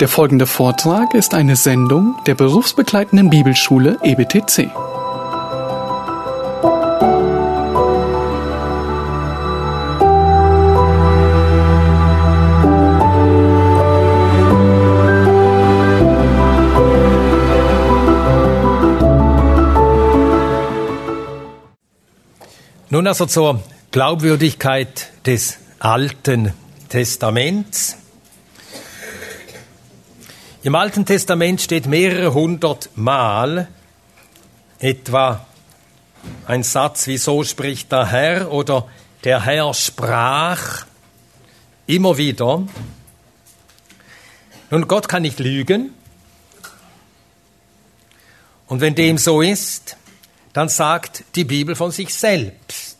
Der folgende Vortrag ist eine Sendung der berufsbegleitenden Bibelschule EBTC. Nun also zur Glaubwürdigkeit des Alten Testaments. Im Alten Testament steht mehrere hundert Mal etwa ein Satz wie so spricht der Herr oder der Herr sprach immer wieder. Nun, Gott kann nicht lügen. Und wenn dem so ist, dann sagt die Bibel von sich selbst,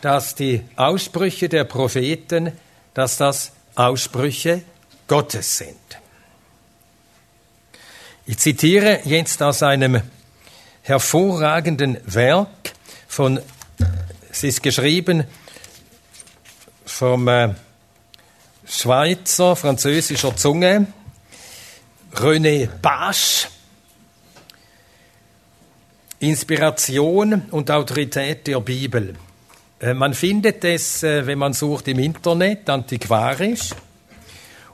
dass die Aussprüche der Propheten, dass das Aussprüche Gottes sind. Ich zitiere jetzt aus einem hervorragenden Werk von, es ist geschrieben vom äh, Schweizer französischer Zunge, René Basch, Inspiration und Autorität der Bibel. Äh, man findet es, äh, wenn man sucht im Internet, antiquarisch.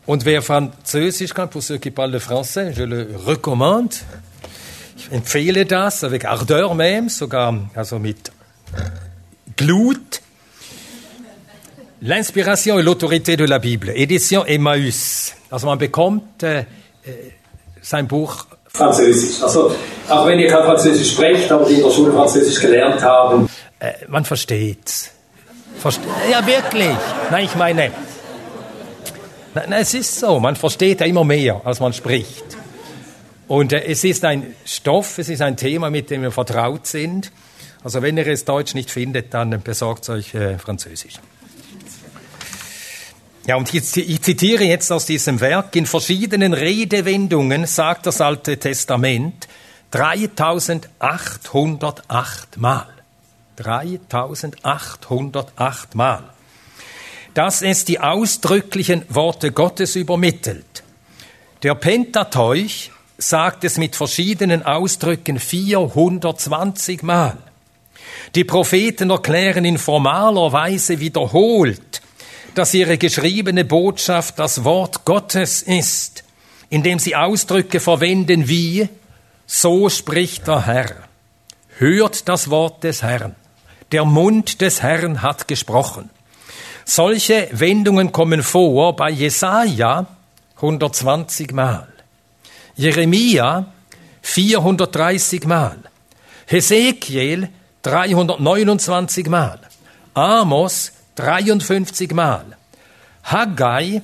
Und wer Französisch kann, pour ceux qui parlent le français, je le recommande. Ich empfehle das, avec ardeur même, sogar also mit Glut. L'inspiration et l'autorité de la Bible, Edition Emmaüs. Also man bekommt äh, äh, sein Buch Französisch. Also auch wenn ihr kein Französisch sprecht, aber die in der Schule Französisch gelernt haben. Äh, man versteht's. Verste ja, wirklich. Nein, ich meine, Nein, es ist so, man versteht ja immer mehr, als man spricht. Und äh, es ist ein Stoff, es ist ein Thema, mit dem wir vertraut sind. Also wenn ihr es Deutsch nicht findet, dann besorgt euch äh, Französisch. Ja, und ich, ich zitiere jetzt aus diesem Werk, in verschiedenen Redewendungen sagt das Alte Testament 3808 Mal. 3808 Mal dass es die ausdrücklichen Worte Gottes übermittelt. Der Pentateuch sagt es mit verschiedenen Ausdrücken 420 Mal. Die Propheten erklären in formaler Weise wiederholt, dass ihre geschriebene Botschaft das Wort Gottes ist, indem sie Ausdrücke verwenden wie so spricht der Herr. Hört das Wort des Herrn. Der Mund des Herrn hat gesprochen. Solche Wendungen kommen vor bei Jesaja 120 Mal, Jeremia 430 Mal, Hesekiel 329 Mal, Amos 53 Mal, Haggai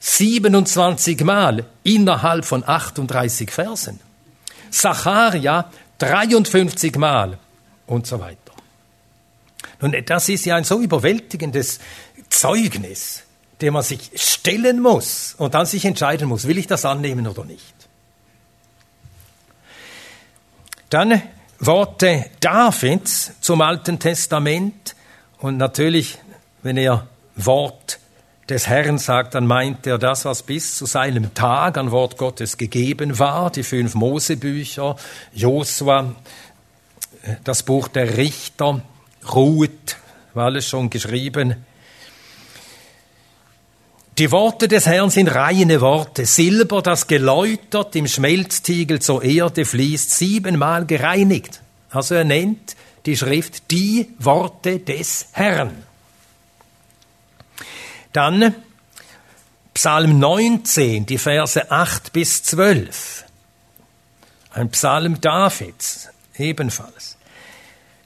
27 Mal innerhalb von 38 Versen, Zacharia 53 Mal und so weiter. Nun, das ist ja ein so überwältigendes Zeugnis, dem man sich stellen muss und dann sich entscheiden muss, will ich das annehmen oder nicht. Dann Worte Davids zum Alten Testament und natürlich, wenn er Wort des Herrn sagt, dann meint er das, was bis zu seinem Tag an Wort Gottes gegeben war, die fünf Mosebücher, Josua, das Buch der Richter, Ruth, war alles schon geschrieben. Die Worte des Herrn sind reine Worte, Silber, das geläutert im Schmelztiegel zur Erde fließt, siebenmal gereinigt. Also er nennt die Schrift die Worte des Herrn. Dann Psalm 19, die Verse 8 bis 12. Ein Psalm Davids ebenfalls.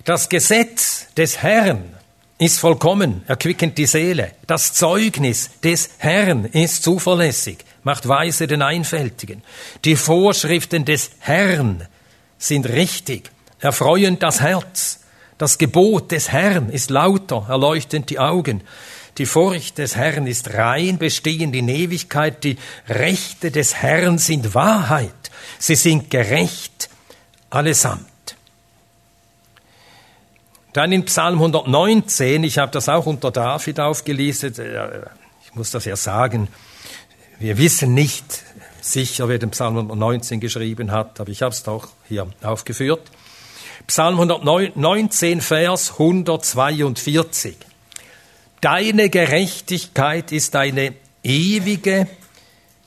Das Gesetz des Herrn ist vollkommen, erquickend die Seele. Das Zeugnis des Herrn ist zuverlässig, macht weise den Einfältigen. Die Vorschriften des Herrn sind richtig, erfreuen das Herz. Das Gebot des Herrn ist lauter, erleuchtend die Augen. Die Furcht des Herrn ist rein, bestehend in Ewigkeit. Die Rechte des Herrn sind Wahrheit. Sie sind gerecht allesamt. Dann in Psalm 119, ich habe das auch unter David aufgelistet, äh, ich muss das ja sagen, Wir wissen nicht sicher, wer den Psalm 119 geschrieben hat, aber ich habe es doch hier aufgeführt. Psalm 119, Vers 142. Deine Gerechtigkeit ist eine ewige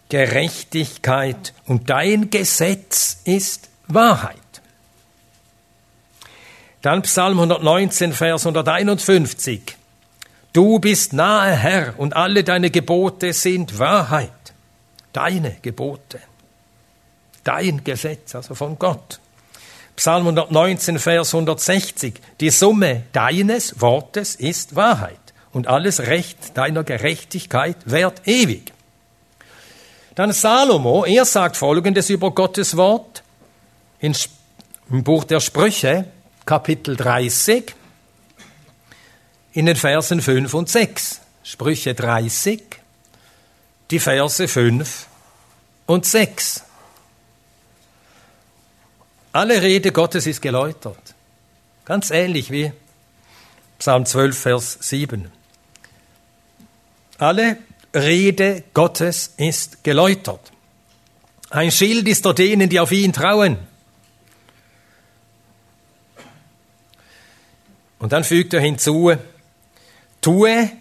Gerechtigkeit und dein Gesetz ist Wahrheit. Dann Psalm 119, Vers 151. Du bist nahe Herr und alle deine Gebote sind Wahrheit. Deine Gebote. Dein Gesetz, also von Gott. Psalm 119, Vers 160. Die Summe deines Wortes ist Wahrheit und alles Recht deiner Gerechtigkeit währt ewig. Dann Salomo, er sagt Folgendes über Gottes Wort im Buch der Sprüche, Kapitel 30, in den Versen 5 und 6. Sprüche 30, die Verse 5 und 6. Alle Rede Gottes ist geläutert. Ganz ähnlich wie Psalm 12, Vers 7. Alle Rede Gottes ist geläutert. Ein Schild ist er denen, die auf ihn trauen. Und dann fügt er hinzu, tue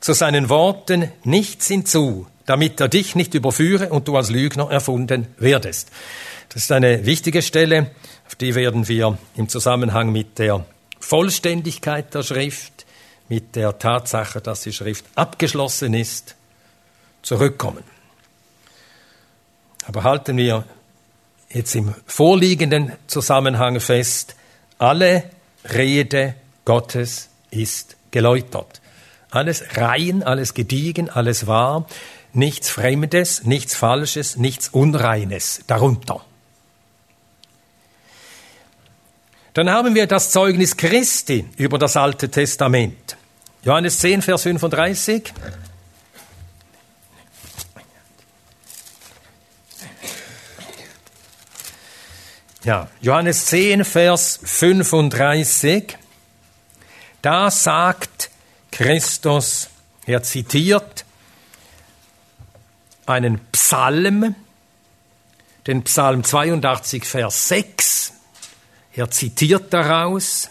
zu seinen Worten nichts hinzu, damit er dich nicht überführe und du als Lügner erfunden werdest. Das ist eine wichtige Stelle, auf die werden wir im Zusammenhang mit der Vollständigkeit der Schrift, mit der Tatsache, dass die Schrift abgeschlossen ist, zurückkommen. Aber halten wir jetzt im vorliegenden Zusammenhang fest, alle Rede Gottes ist geläutert. Alles rein, alles gediegen, alles wahr, nichts Fremdes, nichts Falsches, nichts Unreines darunter. Dann haben wir das Zeugnis Christi über das Alte Testament. Johannes 10, Vers 35. Ja, Johannes 10, Vers 35. Da sagt Christus, er zitiert einen Psalm, den Psalm 82, Vers 6. Er zitiert daraus,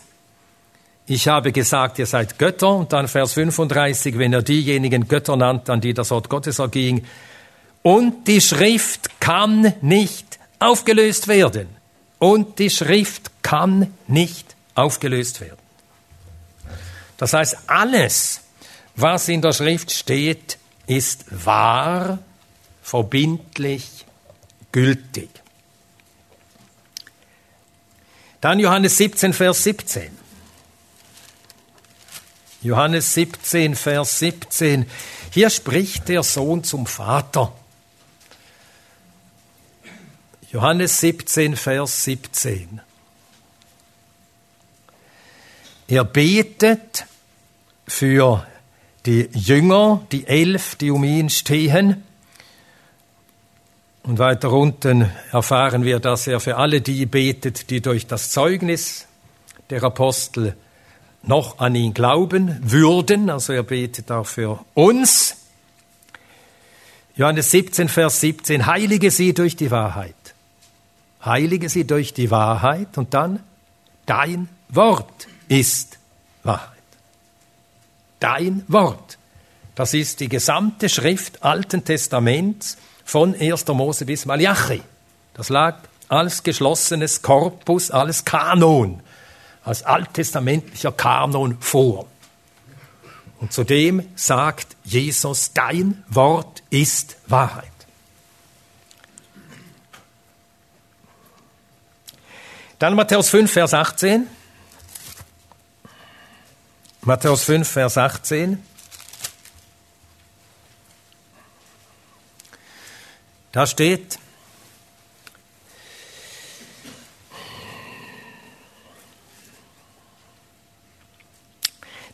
ich habe gesagt, ihr seid Götter, und dann Vers 35, wenn er diejenigen Götter nannt, an die das Wort Gottes erging, und die Schrift kann nicht aufgelöst werden. Und die Schrift kann nicht aufgelöst werden. Das heißt, alles, was in der Schrift steht, ist wahr, verbindlich, gültig. Dann Johannes 17, Vers 17. Johannes 17, Vers 17. Hier spricht der Sohn zum Vater. Johannes 17, Vers 17. Er betet für die Jünger, die elf, die um ihn stehen. Und weiter unten erfahren wir, dass er für alle die betet, die durch das Zeugnis der Apostel noch an ihn glauben würden. Also er betet auch für uns. Johannes 17, Vers 17, heilige sie durch die Wahrheit. Heilige sie durch die Wahrheit und dann dein Wort ist Wahrheit dein Wort. Das ist die gesamte Schrift Alten Testaments von 1. Mose bis Malachi. Das lag als geschlossenes Korpus, als Kanon, als alttestamentlicher Kanon vor. Und zudem sagt Jesus, dein Wort ist Wahrheit. Dann Matthäus 5, Vers 18. Matthäus 5, Vers 18. Da steht,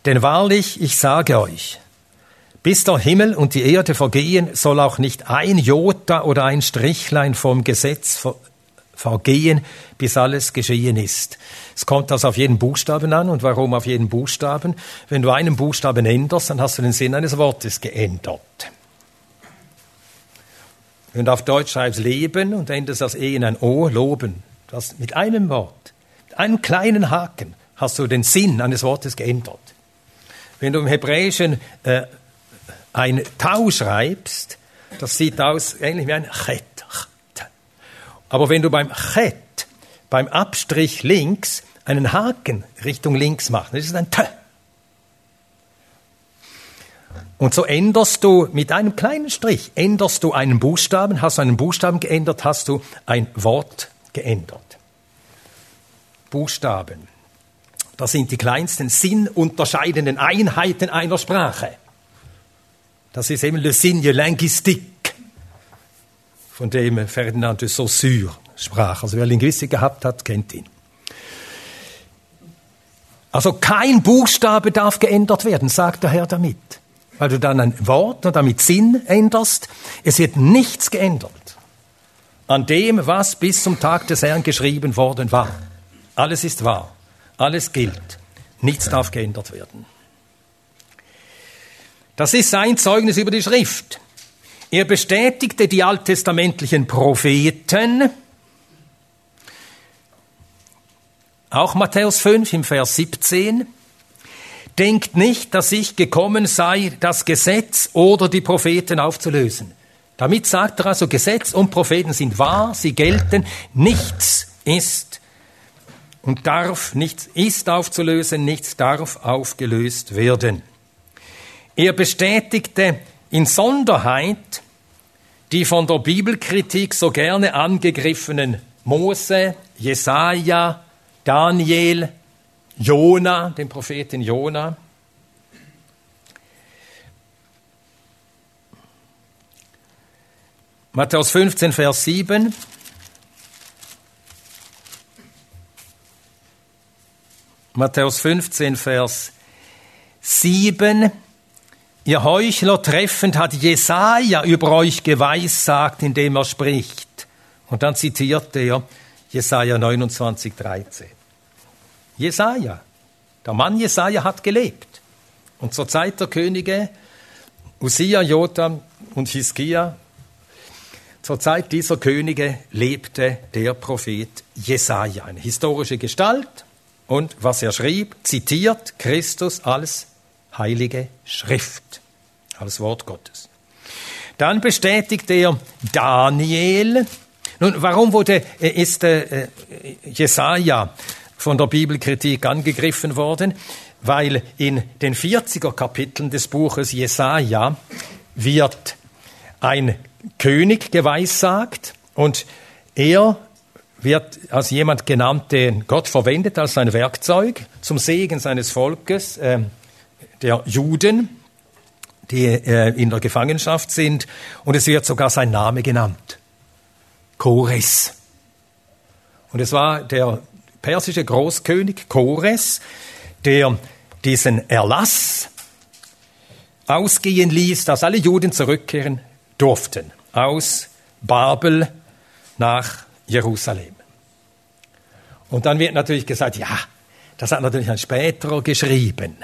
Denn wahrlich, ich sage euch, bis der Himmel und die Erde vergehen, soll auch nicht ein Jota oder ein Strichlein vom Gesetz vergehen, bis alles geschehen ist. Es kommt also auf jeden Buchstaben an. Und warum auf jeden Buchstaben? Wenn du einen Buchstaben änderst, dann hast du den Sinn eines Wortes geändert. Wenn du auf Deutsch schreibst Leben und änderst das E in ein O, loben. Du hast mit einem Wort, mit einem kleinen Haken, hast du den Sinn eines Wortes geändert. Wenn du im Hebräischen äh, ein Tau schreibst, das sieht aus ähnlich wie ein Chet. Aber wenn du beim Chet, beim Abstrich links, einen Haken Richtung links machst, das ist ein T. Und so änderst du mit einem kleinen Strich, änderst du einen Buchstaben, hast du einen Buchstaben geändert, hast du ein Wort geändert. Buchstaben. Das sind die kleinsten sinnunterscheidenden Einheiten einer Sprache. Das ist eben le signe linguistique, von dem Ferdinand de Saussure sprach. Also wer Linguistik gehabt hat, kennt ihn. Also kein Buchstabe darf geändert werden, sagt der Herr damit weil du dann ein Wort und damit Sinn änderst. Es wird nichts geändert an dem, was bis zum Tag des Herrn geschrieben worden war. Alles ist wahr, alles gilt, nichts darf geändert werden. Das ist sein Zeugnis über die Schrift. Er bestätigte die alttestamentlichen Propheten, auch Matthäus 5 im Vers 17, Denkt nicht, dass ich gekommen sei, das Gesetz oder die Propheten aufzulösen. Damit sagt er also, Gesetz und Propheten sind wahr, sie gelten, nichts ist und darf, nichts ist aufzulösen, nichts darf aufgelöst werden. Er bestätigte in Sonderheit die von der Bibelkritik so gerne angegriffenen Mose, Jesaja, Daniel, Jona, den Propheten Jona. Matthäus 15, Vers 7. Matthäus 15, Vers 7. Ihr Heuchler treffend hat Jesaja über euch geweissagt, indem er spricht. Und dann zitiert er Jesaja 29, 13. Jesaja. Der Mann Jesaja hat gelebt. Und zur Zeit der Könige Usia, Jotam und Hiskia, zur Zeit dieser Könige lebte der Prophet Jesaja, eine historische Gestalt. Und was er schrieb, zitiert Christus als heilige Schrift, als Wort Gottes. Dann bestätigt er Daniel. Nun, warum wurde, äh, ist äh, Jesaja von der Bibelkritik angegriffen worden, weil in den 40er Kapiteln des Buches Jesaja wird ein König geweissagt und er wird als jemand genannt, den Gott verwendet als sein Werkzeug zum Segen seines Volkes, äh, der Juden, die äh, in der Gefangenschaft sind. Und es wird sogar sein Name genannt. Chores. Und es war der persische Großkönig Chores, der diesen Erlass ausgehen ließ, dass alle Juden zurückkehren durften aus Babel nach Jerusalem. Und dann wird natürlich gesagt, ja, das hat natürlich ein späterer geschrieben.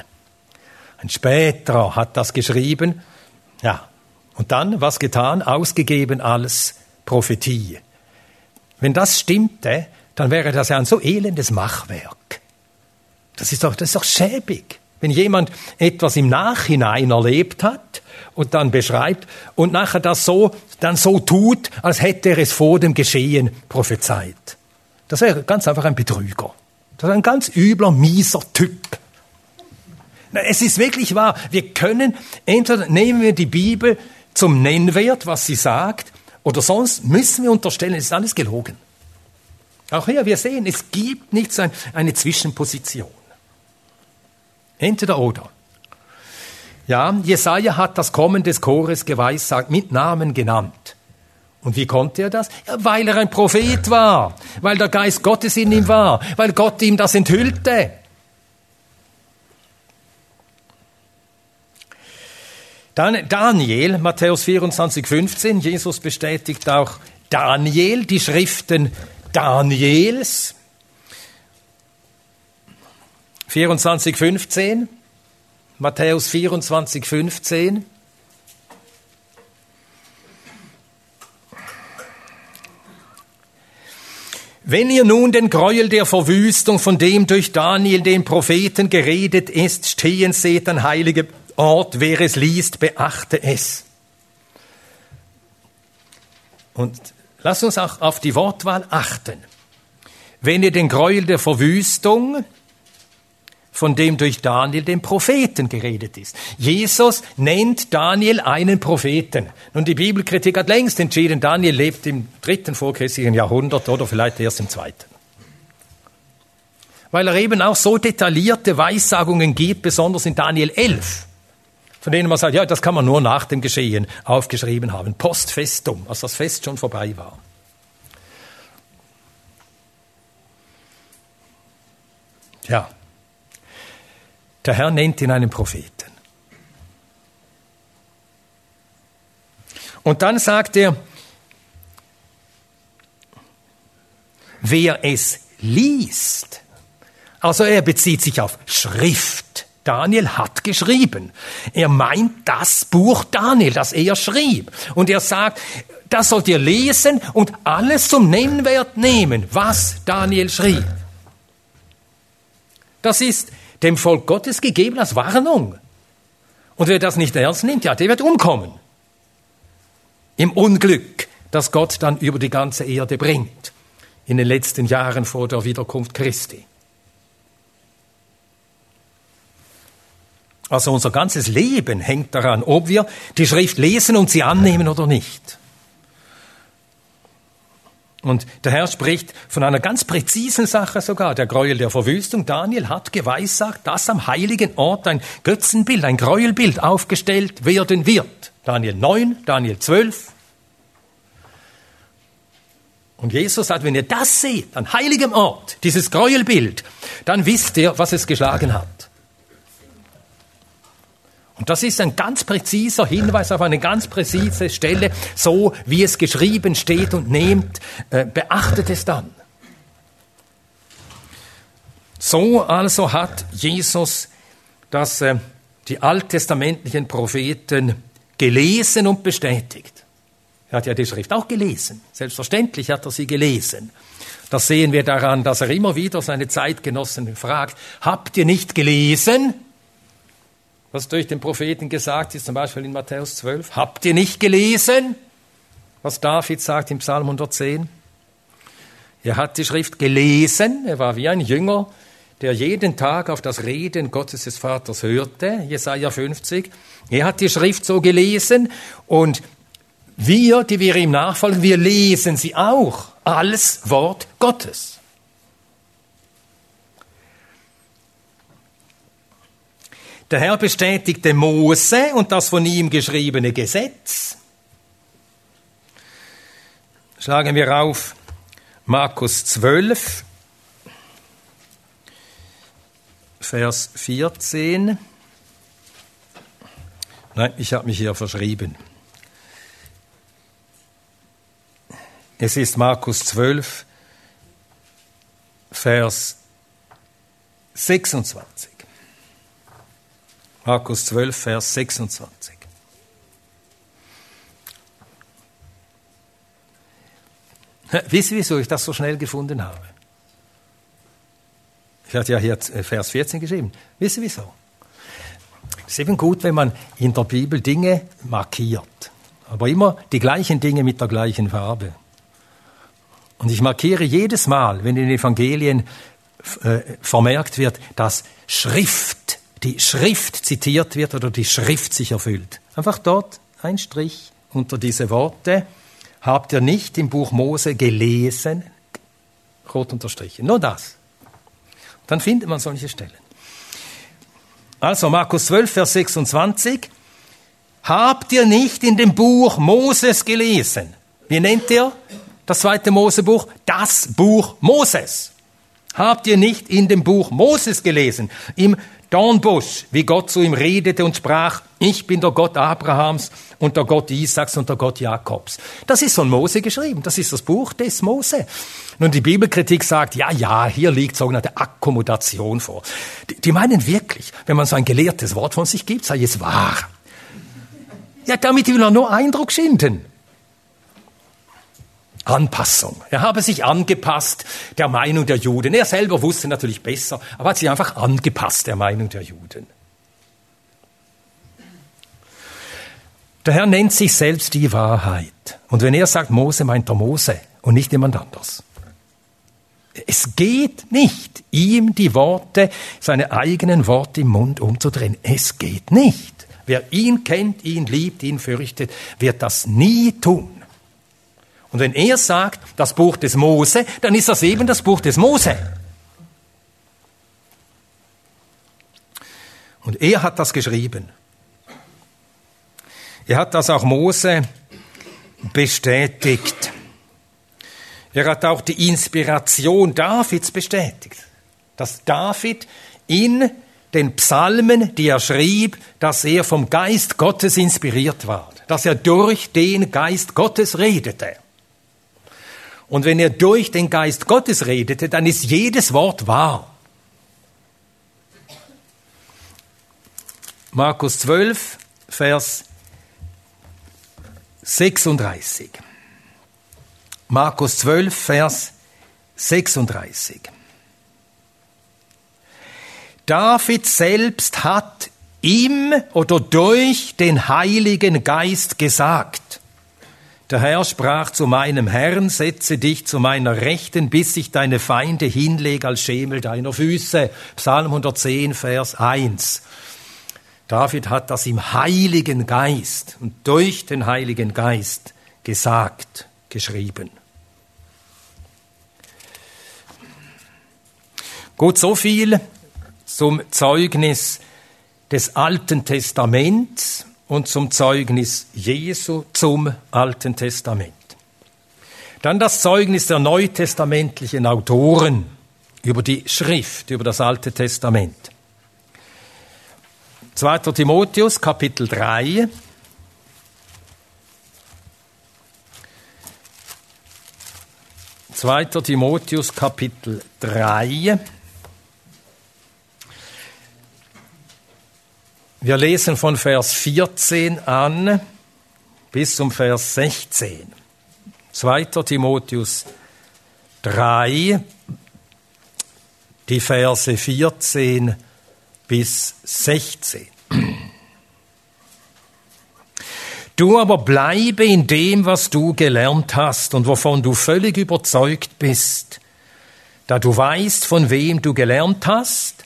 Ein späterer hat das geschrieben. Ja. Und dann, was getan? Ausgegeben als Prophetie. Wenn das stimmte, dann wäre das ja ein so elendes Machwerk. Das ist doch, das ist doch schäbig. Wenn jemand etwas im Nachhinein erlebt hat und dann beschreibt und nachher das so, dann so tut, als hätte er es vor dem Geschehen prophezeit. Das wäre ganz einfach ein Betrüger. Das ist ein ganz übler, mieser Typ. Es ist wirklich wahr. Wir können, entweder nehmen wir die Bibel zum Nennwert, was sie sagt, oder sonst müssen wir unterstellen, es ist alles gelogen. Auch hier, wir sehen, es gibt nicht so eine Zwischenposition. Entweder oder. Ja, Jesaja hat das Kommen des Chores geweissagt, mit Namen genannt. Und wie konnte er das? Ja, weil er ein Prophet war, weil der Geist Gottes in ihm war, weil Gott ihm das enthüllte. Dann Daniel, Matthäus 24, 15. Jesus bestätigt auch Daniel, die Schriften Daniels. 24, 15. Matthäus 24, 15. Wenn ihr nun den Gräuel der Verwüstung, von dem durch Daniel den Propheten geredet ist, stehen seht, dann heilige Ort, wer es liest, beachte es. Und lasst uns auch auf die Wortwahl achten. Wenn ihr den Gräuel der Verwüstung, von dem durch Daniel den Propheten geredet ist. Jesus nennt Daniel einen Propheten. Nun, die Bibelkritik hat längst entschieden, Daniel lebt im dritten vorchristlichen Jahrhundert oder vielleicht erst im zweiten. Weil er eben auch so detaillierte Weissagungen gibt, besonders in Daniel 11, von denen man sagt, ja, das kann man nur nach dem Geschehen aufgeschrieben haben, post festum, als das Fest schon vorbei war. Ja, der Herr nennt ihn einen Propheten. Und dann sagt er, wer es liest, also er bezieht sich auf Schrift. Daniel hat geschrieben. Er meint das Buch Daniel, das er schrieb. Und er sagt, das sollt ihr lesen und alles zum Nennwert nehmen, was Daniel schrieb. Das ist dem Volk Gottes gegeben als Warnung. Und wer das nicht ernst nimmt, ja, der wird umkommen. Im Unglück, das Gott dann über die ganze Erde bringt. In den letzten Jahren vor der Wiederkunft Christi. Also unser ganzes Leben hängt daran, ob wir die Schrift lesen und sie annehmen oder nicht. Und der Herr spricht von einer ganz präzisen Sache sogar, der Gräuel der Verwüstung. Daniel hat geweissagt, dass am heiligen Ort ein Götzenbild, ein Gräuelbild aufgestellt werden wird. Daniel 9, Daniel 12. Und Jesus sagt, wenn ihr das seht, an heiligem Ort, dieses Gräuelbild, dann wisst ihr, was es geschlagen hat. Und das ist ein ganz präziser Hinweis auf eine ganz präzise Stelle, so wie es geschrieben steht und nehmt, äh, beachtet es dann. So also hat Jesus das, äh, die alttestamentlichen Propheten gelesen und bestätigt. Er hat ja die Schrift auch gelesen. Selbstverständlich hat er sie gelesen. Das sehen wir daran, dass er immer wieder seine Zeitgenossen fragt, habt ihr nicht gelesen? Was durch den Propheten gesagt ist, zum Beispiel in Matthäus 12. Habt ihr nicht gelesen, was David sagt im Psalm 110? Er hat die Schrift gelesen, er war wie ein Jünger, der jeden Tag auf das Reden Gottes des Vaters hörte, Jesaja 50. Er hat die Schrift so gelesen und wir, die wir ihm nachfolgen, wir lesen sie auch als Wort Gottes. Der Herr bestätigte Mose und das von ihm geschriebene Gesetz. Schlagen wir auf Markus 12, Vers 14. Nein, ich habe mich hier verschrieben. Es ist Markus 12, Vers 26. Markus 12, Vers 26. Wisst ihr, wieso ich das so schnell gefunden habe? Ich hatte ja hier äh, Vers 14 geschrieben. Wisst ihr wieso? Es ist eben gut, wenn man in der Bibel Dinge markiert. Aber immer die gleichen Dinge mit der gleichen Farbe. Und ich markiere jedes Mal, wenn in den Evangelien äh, vermerkt wird, dass Schrift die Schrift zitiert wird oder die Schrift sich erfüllt. Einfach dort ein Strich unter diese Worte. Habt ihr nicht im Buch Mose gelesen? Rot unterstrichen. Nur das. Dann findet man solche Stellen. Also Markus 12, Vers 26. Habt ihr nicht in dem Buch Moses gelesen? Wie nennt ihr das zweite Mosebuch? Das Buch Moses. Habt ihr nicht in dem Buch Moses gelesen? Im Dornbusch, wie Gott zu ihm redete und sprach, ich bin der Gott Abrahams und der Gott Isaaks und der Gott Jakobs. Das ist von Mose geschrieben, das ist das Buch des Mose. Nun, die Bibelkritik sagt, ja, ja, hier liegt sogenannte Akkommodation vor. Die, die meinen wirklich, wenn man so ein gelehrtes Wort von sich gibt, sei es wahr. Ja, damit will er nur Eindruck schinden. Anpassung. Er habe sich angepasst der Meinung der Juden. Er selber wusste natürlich besser, aber hat sich einfach angepasst der Meinung der Juden. Der Herr nennt sich selbst die Wahrheit. Und wenn er sagt Mose, meint er Mose und nicht jemand anders. Es geht nicht, ihm die Worte, seine eigenen Worte im Mund umzudrehen. Es geht nicht. Wer ihn kennt, ihn liebt, ihn fürchtet, wird das nie tun. Und wenn er sagt, das Buch des Mose, dann ist das eben das Buch des Mose. Und er hat das geschrieben. Er hat das auch Mose bestätigt. Er hat auch die Inspiration Davids bestätigt, dass David in den Psalmen, die er schrieb, dass er vom Geist Gottes inspiriert war, dass er durch den Geist Gottes redete. Und wenn er durch den Geist Gottes redete, dann ist jedes Wort wahr. Markus 12, Vers 36. Markus 12, Vers 36. David selbst hat im oder durch den Heiligen Geist gesagt, der Herr sprach zu meinem Herrn, setze dich zu meiner Rechten, bis ich deine Feinde hinlege als Schemel deiner Füße. Psalm 110, Vers 1. David hat das im Heiligen Geist und durch den Heiligen Geist gesagt, geschrieben. Gut, so viel zum Zeugnis des Alten Testaments und zum Zeugnis Jesu zum Alten Testament. Dann das Zeugnis der neutestamentlichen Autoren über die Schrift, über das Alte Testament. 2. Timotheus Kapitel 3. Zweiter Timotheus Kapitel 3. Wir lesen von Vers 14 an bis zum Vers 16. 2. Timotheus 3, die Verse 14 bis 16. Du aber bleibe in dem, was du gelernt hast und wovon du völlig überzeugt bist, da du weißt, von wem du gelernt hast,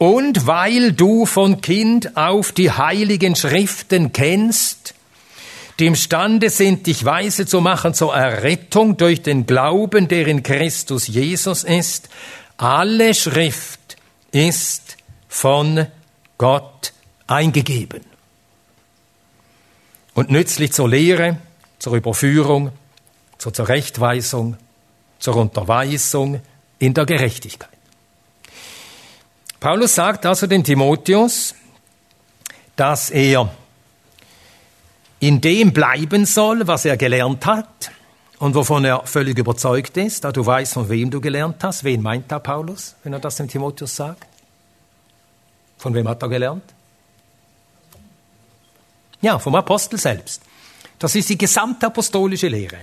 und weil du von Kind auf die heiligen Schriften kennst, die imstande sind, dich weise zu machen zur Errettung durch den Glauben, der in Christus Jesus ist, alle Schrift ist von Gott eingegeben und nützlich zur Lehre, zur Überführung, zur Zurechtweisung, zur Unterweisung in der Gerechtigkeit. Paulus sagt also dem Timotheus, dass er in dem bleiben soll, was er gelernt hat und wovon er völlig überzeugt ist, da du weißt, von wem du gelernt hast. Wen meint da Paulus, wenn er das dem Timotheus sagt? Von wem hat er gelernt? Ja, vom Apostel selbst. Das ist die gesamte apostolische Lehre.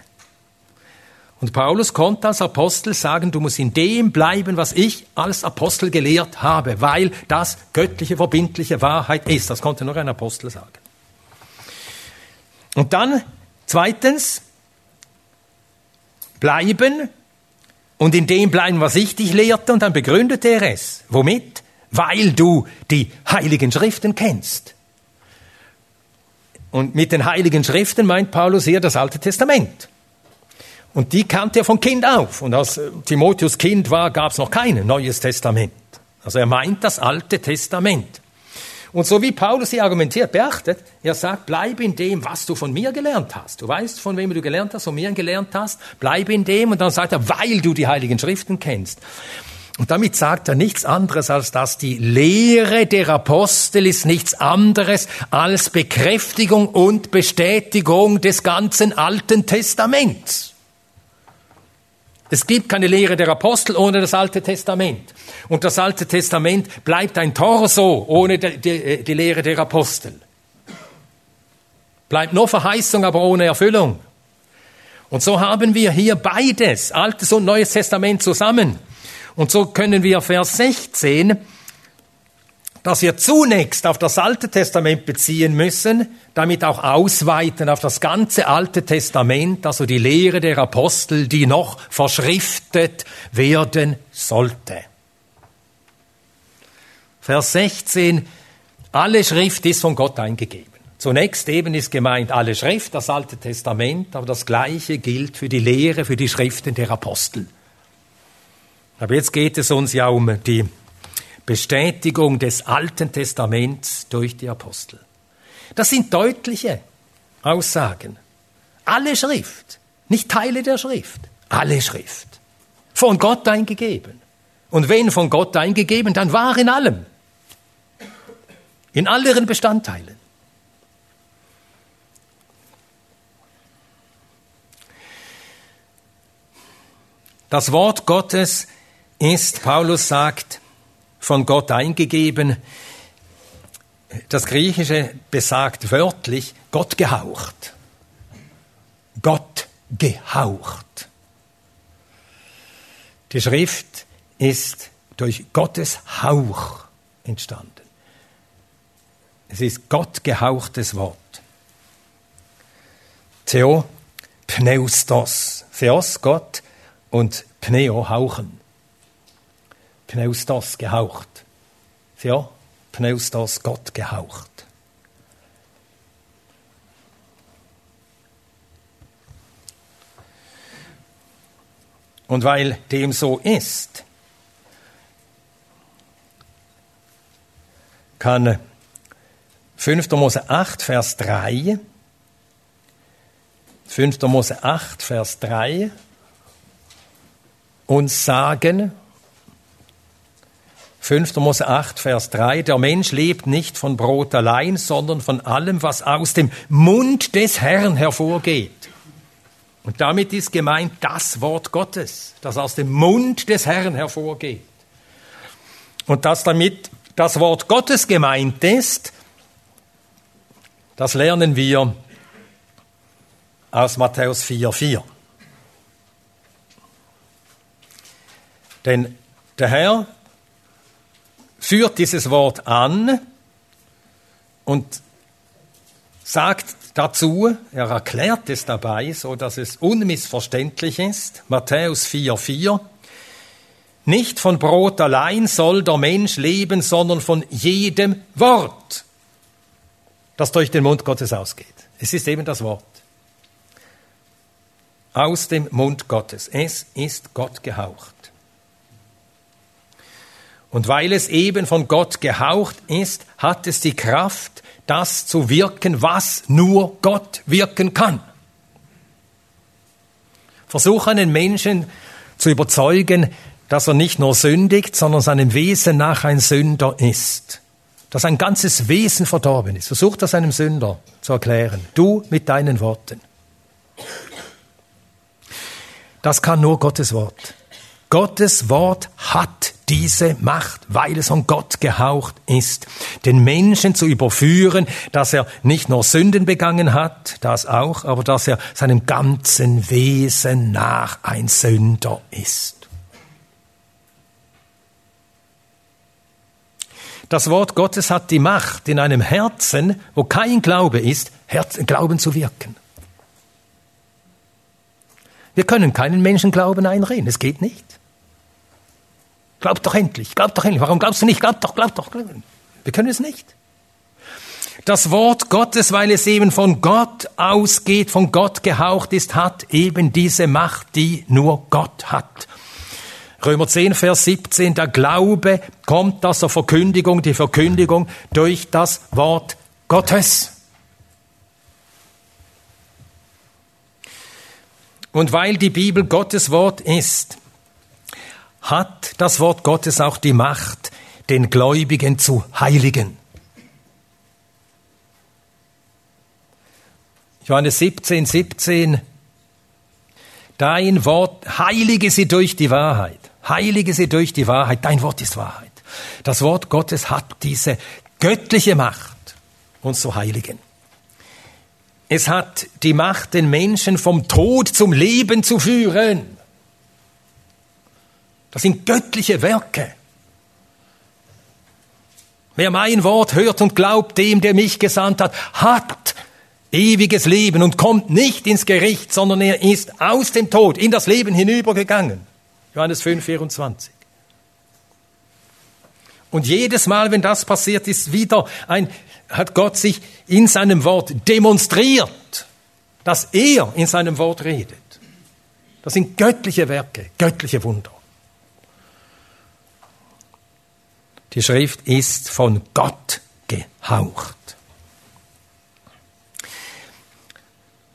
Und Paulus konnte als Apostel sagen, du musst in dem bleiben, was ich als Apostel gelehrt habe, weil das göttliche, verbindliche Wahrheit ist. Das konnte nur ein Apostel sagen. Und dann, zweitens, bleiben und in dem bleiben, was ich dich lehrte, und dann begründete er es. Womit? Weil du die heiligen Schriften kennst. Und mit den heiligen Schriften meint Paulus hier das Alte Testament. Und die kannte er von Kind auf. Und als Timotheus Kind war, gab es noch kein Neues Testament. Also er meint das Alte Testament. Und so wie Paulus hier argumentiert, beachtet, er sagt, bleib in dem, was du von mir gelernt hast. Du weißt, von wem du gelernt hast, von mir gelernt hast, bleib in dem. Und dann sagt er, weil du die Heiligen Schriften kennst. Und damit sagt er nichts anderes, als dass die Lehre der Apostel ist nichts anderes als Bekräftigung und Bestätigung des ganzen Alten Testaments. Es gibt keine Lehre der Apostel ohne das Alte Testament. Und das Alte Testament bleibt ein Torso ohne die, die, die Lehre der Apostel. Bleibt nur Verheißung, aber ohne Erfüllung. Und so haben wir hier beides, Altes und Neues Testament zusammen. Und so können wir Vers 16, dass wir zunächst auf das Alte Testament beziehen müssen, damit auch ausweiten auf das ganze Alte Testament, also die Lehre der Apostel, die noch verschriftet werden sollte. Vers 16, alle Schrift ist von Gott eingegeben. Zunächst eben ist gemeint alle Schrift, das Alte Testament, aber das Gleiche gilt für die Lehre, für die Schriften der Apostel. Aber jetzt geht es uns ja um die Bestätigung des Alten Testaments durch die Apostel. Das sind deutliche Aussagen. Alle Schrift, nicht Teile der Schrift, alle Schrift. Von Gott eingegeben. Und wenn von Gott eingegeben, dann wahr in allem. In all ihren Bestandteilen. Das Wort Gottes ist, Paulus sagt, von Gott eingegeben. Das Griechische besagt wörtlich Gott gehaucht. Gott gehaucht. Die Schrift ist durch Gottes Hauch entstanden. Es ist Gott gehauchtes Wort. Theo, Pneustos. Theos, Gott, und Pneo hauchen. Pneustos gehaucht. Ja, Pneustos Gott gehaucht. Und weil dem so ist, kann 5. Mose 8, Vers 3, 5. Mose 8, Vers 3 uns sagen, 5. Mose 8, Vers 3, der Mensch lebt nicht von Brot allein, sondern von allem, was aus dem Mund des Herrn hervorgeht. Und damit ist gemeint das Wort Gottes, das aus dem Mund des Herrn hervorgeht. Und dass damit das Wort Gottes gemeint ist, das lernen wir aus Matthäus 4, 4. Denn der Herr führt dieses Wort an und sagt dazu, er erklärt es dabei, so dass es unmissverständlich ist, Matthäus 4,4, nicht von Brot allein soll der Mensch leben, sondern von jedem Wort, das durch den Mund Gottes ausgeht. Es ist eben das Wort. Aus dem Mund Gottes. Es ist Gott gehaucht. Und weil es eben von Gott gehaucht ist, hat es die Kraft, das zu wirken, was nur Gott wirken kann. Versuch einen Menschen zu überzeugen, dass er nicht nur sündigt, sondern seinem Wesen nach ein Sünder ist. Dass ein ganzes Wesen verdorben ist. Versuch das einem Sünder zu erklären. Du mit deinen Worten. Das kann nur Gottes Wort. Gottes Wort hat diese Macht, weil es von Gott gehaucht ist, den Menschen zu überführen, dass er nicht nur Sünden begangen hat, das auch, aber dass er seinem ganzen Wesen nach ein Sünder ist. Das Wort Gottes hat die Macht, in einem Herzen, wo kein Glaube ist, Glauben zu wirken. Wir können keinen Menschen Glauben einreden, es geht nicht. Glaub doch endlich, glaub doch endlich. Warum glaubst du nicht? Glaub doch, glaub doch. Glaub. Wir können es nicht. Das Wort Gottes, weil es eben von Gott ausgeht, von Gott gehaucht ist, hat eben diese Macht, die nur Gott hat. Römer 10, Vers 17, der Glaube kommt aus der Verkündigung, die Verkündigung durch das Wort Gottes. Und weil die Bibel Gottes Wort ist, hat das Wort Gottes auch die Macht, den Gläubigen zu heiligen. Johannes 17, 17. Dein Wort, heilige sie durch die Wahrheit. Heilige sie durch die Wahrheit. Dein Wort ist Wahrheit. Das Wort Gottes hat diese göttliche Macht, uns zu heiligen. es hat die Macht, den Menschen vom Tod zum Leben zu führen. Das sind göttliche Werke. Wer mein Wort hört und glaubt dem, der mich gesandt hat, hat ewiges Leben und kommt nicht ins Gericht, sondern er ist aus dem Tod in das Leben hinübergegangen. Johannes 5, 24. Und jedes Mal, wenn das passiert, ist wieder ein, hat Gott sich in seinem Wort demonstriert, dass er in seinem Wort redet. Das sind göttliche Werke, göttliche Wunder. Die Schrift ist von Gott gehaucht.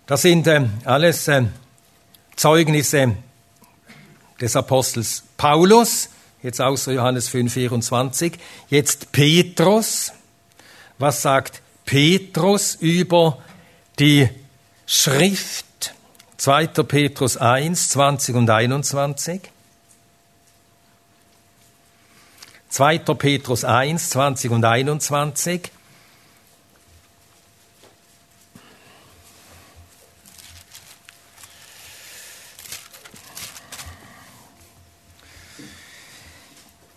Das sind äh, alles äh, Zeugnisse des Apostels Paulus, jetzt außer Johannes 5, 24. Jetzt Petrus. Was sagt Petrus über die Schrift? 2. Petrus 1, 20 und 21. 2. Petrus 1, 20 und 21.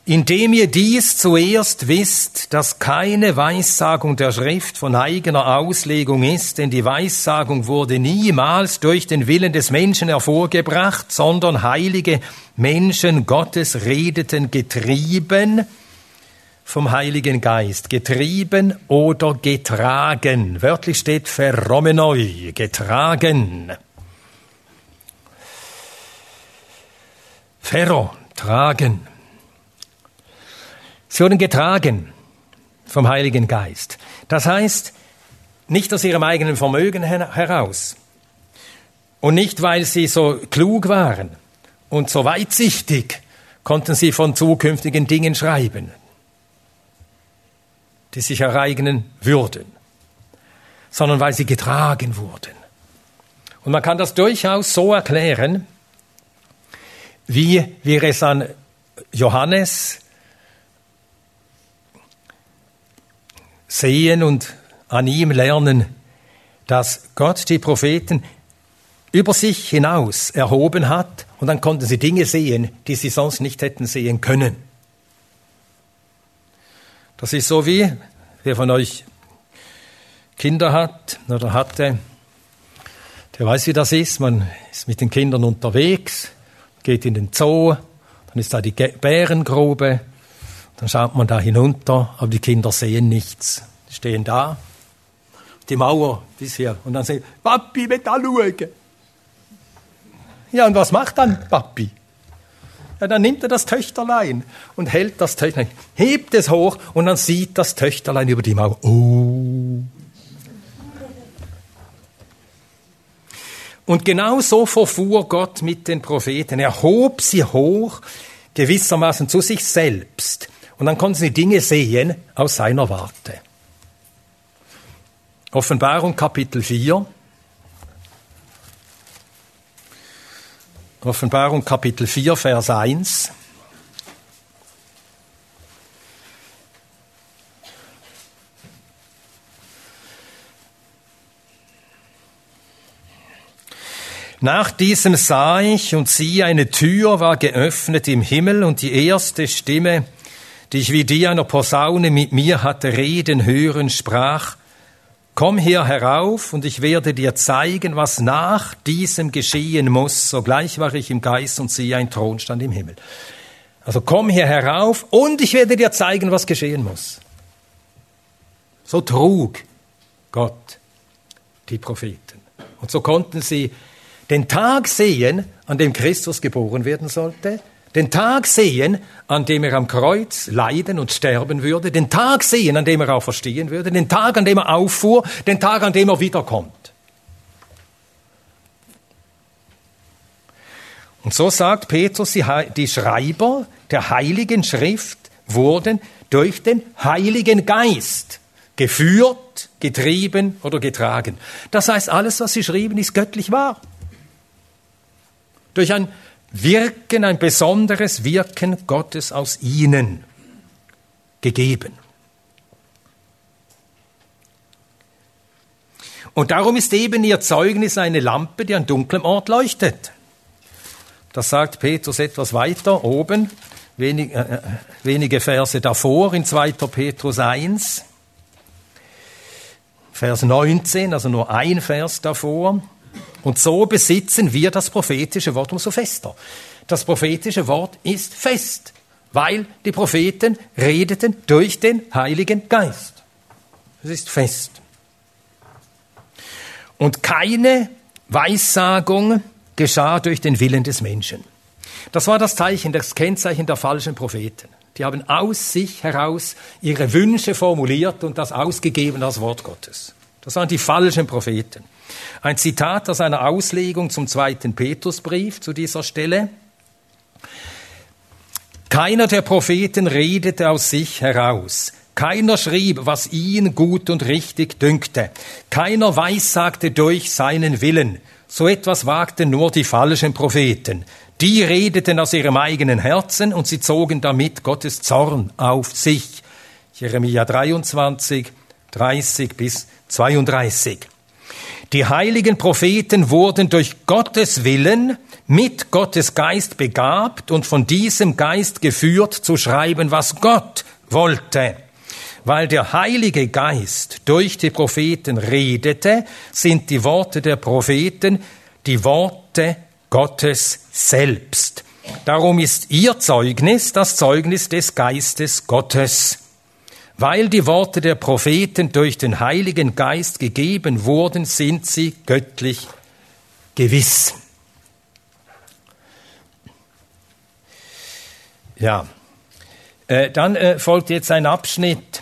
Indem ihr dies zuerst wisst, dass keine Weissagung der Schrift von eigener Auslegung ist, denn die Weissagung wurde niemals durch den Willen des Menschen hervorgebracht, sondern heilige Menschen Gottes redeten getrieben vom Heiligen Geist, getrieben oder getragen. Wörtlich steht verromenoi, getragen. Ferro, tragen. Sie wurden getragen vom Heiligen Geist. Das heißt, nicht aus ihrem eigenen Vermögen heraus und nicht, weil sie so klug waren und so weitsichtig, konnten sie von zukünftigen Dingen schreiben, die sich ereignen würden, sondern weil sie getragen wurden. Und man kann das durchaus so erklären, wie wir es an Johannes sehen und an ihm lernen, dass Gott die Propheten über sich hinaus erhoben hat und dann konnten sie Dinge sehen, die sie sonst nicht hätten sehen können. Das ist so wie, wer von euch Kinder hat oder hatte, der weiß, wie das ist. Man ist mit den Kindern unterwegs, geht in den Zoo, dann ist da die Bärengrube dann schaut man da hinunter, aber die Kinder sehen nichts. Die stehen da, die Mauer bisher. Und dann sagen, Papi, mit da schauen. Ja, und was macht dann Papi? Ja, dann nimmt er das Töchterlein und hält das Töchterlein, hebt es hoch und dann sieht das Töchterlein über die Mauer. Oh. Und genau so verfuhr Gott mit den Propheten. Er hob sie hoch, gewissermaßen zu sich selbst. Und dann konnten sie Dinge sehen aus seiner Warte. Offenbarung Kapitel 4. Offenbarung Kapitel 4, Vers 1. Nach diesem sah ich und siehe, eine Tür war geöffnet im Himmel und die erste Stimme, die ich wie die einer Posaune mit mir hatte reden hören, sprach, Komm hier herauf und ich werde dir zeigen, was nach diesem geschehen muss. Sogleich war ich im Geist und siehe, ein Thron stand im Himmel. Also komm hier herauf und ich werde dir zeigen, was geschehen muss. So trug Gott die Propheten. Und so konnten sie den Tag sehen, an dem Christus geboren werden sollte, den Tag sehen, an dem er am Kreuz leiden und sterben würde, den Tag sehen, an dem er auch verstehen würde, den Tag, an dem er auffuhr, den Tag, an dem er wiederkommt. Und so sagt Petrus, die Schreiber der Heiligen Schrift wurden durch den Heiligen Geist geführt, getrieben oder getragen. Das heißt, alles, was sie schrieben, ist göttlich wahr. Durch ein Wirken, ein besonderes Wirken Gottes aus ihnen gegeben. Und darum ist eben ihr Zeugnis eine Lampe, die an dunklem Ort leuchtet. Das sagt Petrus etwas weiter oben, wenig, äh, wenige Verse davor in 2. Petrus 1, Vers 19, also nur ein Vers davor. Und so besitzen wir das prophetische Wort umso fester. Das prophetische Wort ist fest, weil die Propheten redeten durch den Heiligen Geist. Es ist fest. Und keine Weissagung geschah durch den Willen des Menschen. Das war das Zeichen, das Kennzeichen der falschen Propheten. Die haben aus sich heraus ihre Wünsche formuliert und das ausgegeben als Wort Gottes. Das waren die falschen Propheten. Ein Zitat aus einer Auslegung zum zweiten Petrusbrief zu dieser Stelle. Keiner der Propheten redete aus sich heraus. Keiner schrieb, was ihn gut und richtig dünkte. Keiner weissagte durch seinen Willen. So etwas wagten nur die falschen Propheten. Die redeten aus ihrem eigenen Herzen und sie zogen damit Gottes Zorn auf sich. Jeremia 23, 30 bis 32. Die heiligen Propheten wurden durch Gottes Willen mit Gottes Geist begabt und von diesem Geist geführt zu schreiben, was Gott wollte. Weil der Heilige Geist durch die Propheten redete, sind die Worte der Propheten die Worte Gottes selbst. Darum ist ihr Zeugnis das Zeugnis des Geistes Gottes. Weil die Worte der Propheten durch den Heiligen Geist gegeben wurden, sind sie göttlich gewiss. Ja, äh, dann äh, folgt jetzt ein Abschnitt,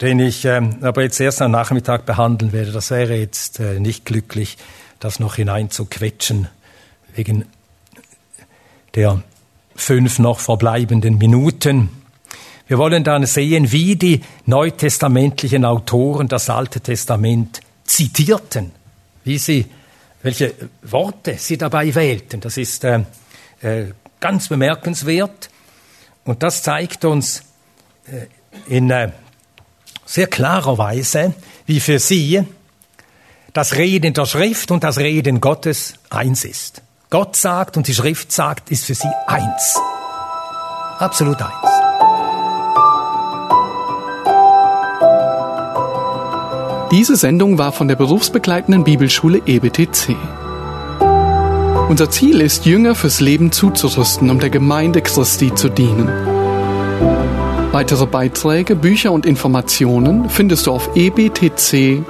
den ich ähm, aber jetzt erst am Nachmittag behandeln werde. Das wäre jetzt äh, nicht glücklich, das noch hineinzuquetschen, wegen der fünf noch verbleibenden Minuten. Wir wollen dann sehen, wie die neutestamentlichen Autoren das Alte Testament zitierten, wie sie, welche Worte sie dabei wählten. Das ist äh, äh, ganz bemerkenswert und das zeigt uns äh, in äh, sehr klarer Weise, wie für sie das Reden der Schrift und das Reden Gottes eins ist. Gott sagt und die Schrift sagt, ist für sie eins. Absolut eins. Diese Sendung war von der berufsbegleitenden Bibelschule EBTC. Unser Ziel ist, Jünger fürs Leben zuzurüsten, um der Gemeinde Christi zu dienen. Weitere Beiträge, Bücher und Informationen findest du auf ebtc.org.